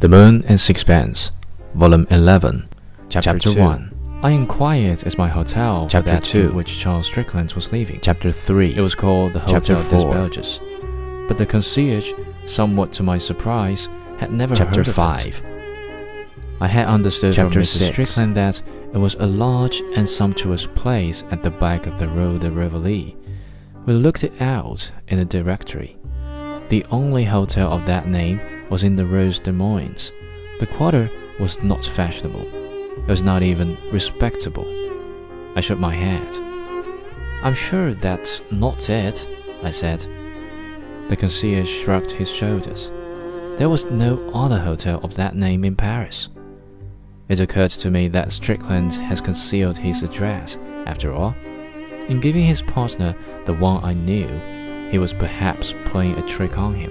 The Moon and Sixpence, Volume 11, Chapter, Chapter two. 1. I inquired at my hotel for Chapter that to two. which Charles Strickland was leaving. Chapter 3. It was called the Hotel des. Belges. But the concierge, somewhat to my surprise, had never Chapter heard of 5. it. I had understood Chapter from Mrs. six. Strickland that it was a large and sumptuous place at the back of the Rue de Rivoli. We looked it out in the directory. The only hotel of that name was in the Rue des Moines. The quarter was not fashionable. It was not even respectable. I shook my head. I'm sure that's not it, I said. The concierge shrugged his shoulders. There was no other hotel of that name in Paris. It occurred to me that Strickland has concealed his address, after all. In giving his partner the one I knew, he was perhaps playing a trick on him.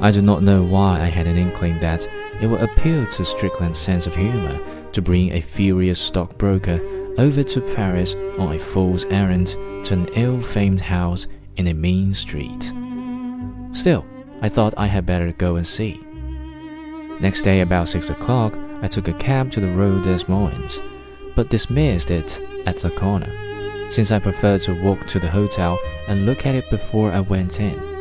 I do not know why I had an inkling that it would appeal to Strickland's sense of humor to bring a furious stockbroker over to Paris on a fool's errand to an ill-famed house in a mean street. Still, I thought I had better go and see. Next day, about six o'clock, I took a cab to the Rue des Moines, but dismissed it at the corner, since I preferred to walk to the hotel and look at it before I went in.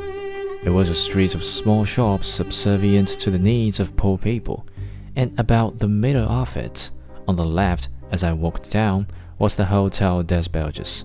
It was a street of small shops subservient to the needs of poor people, and about the middle of it, on the left as I walked down, was the Hotel des Belges.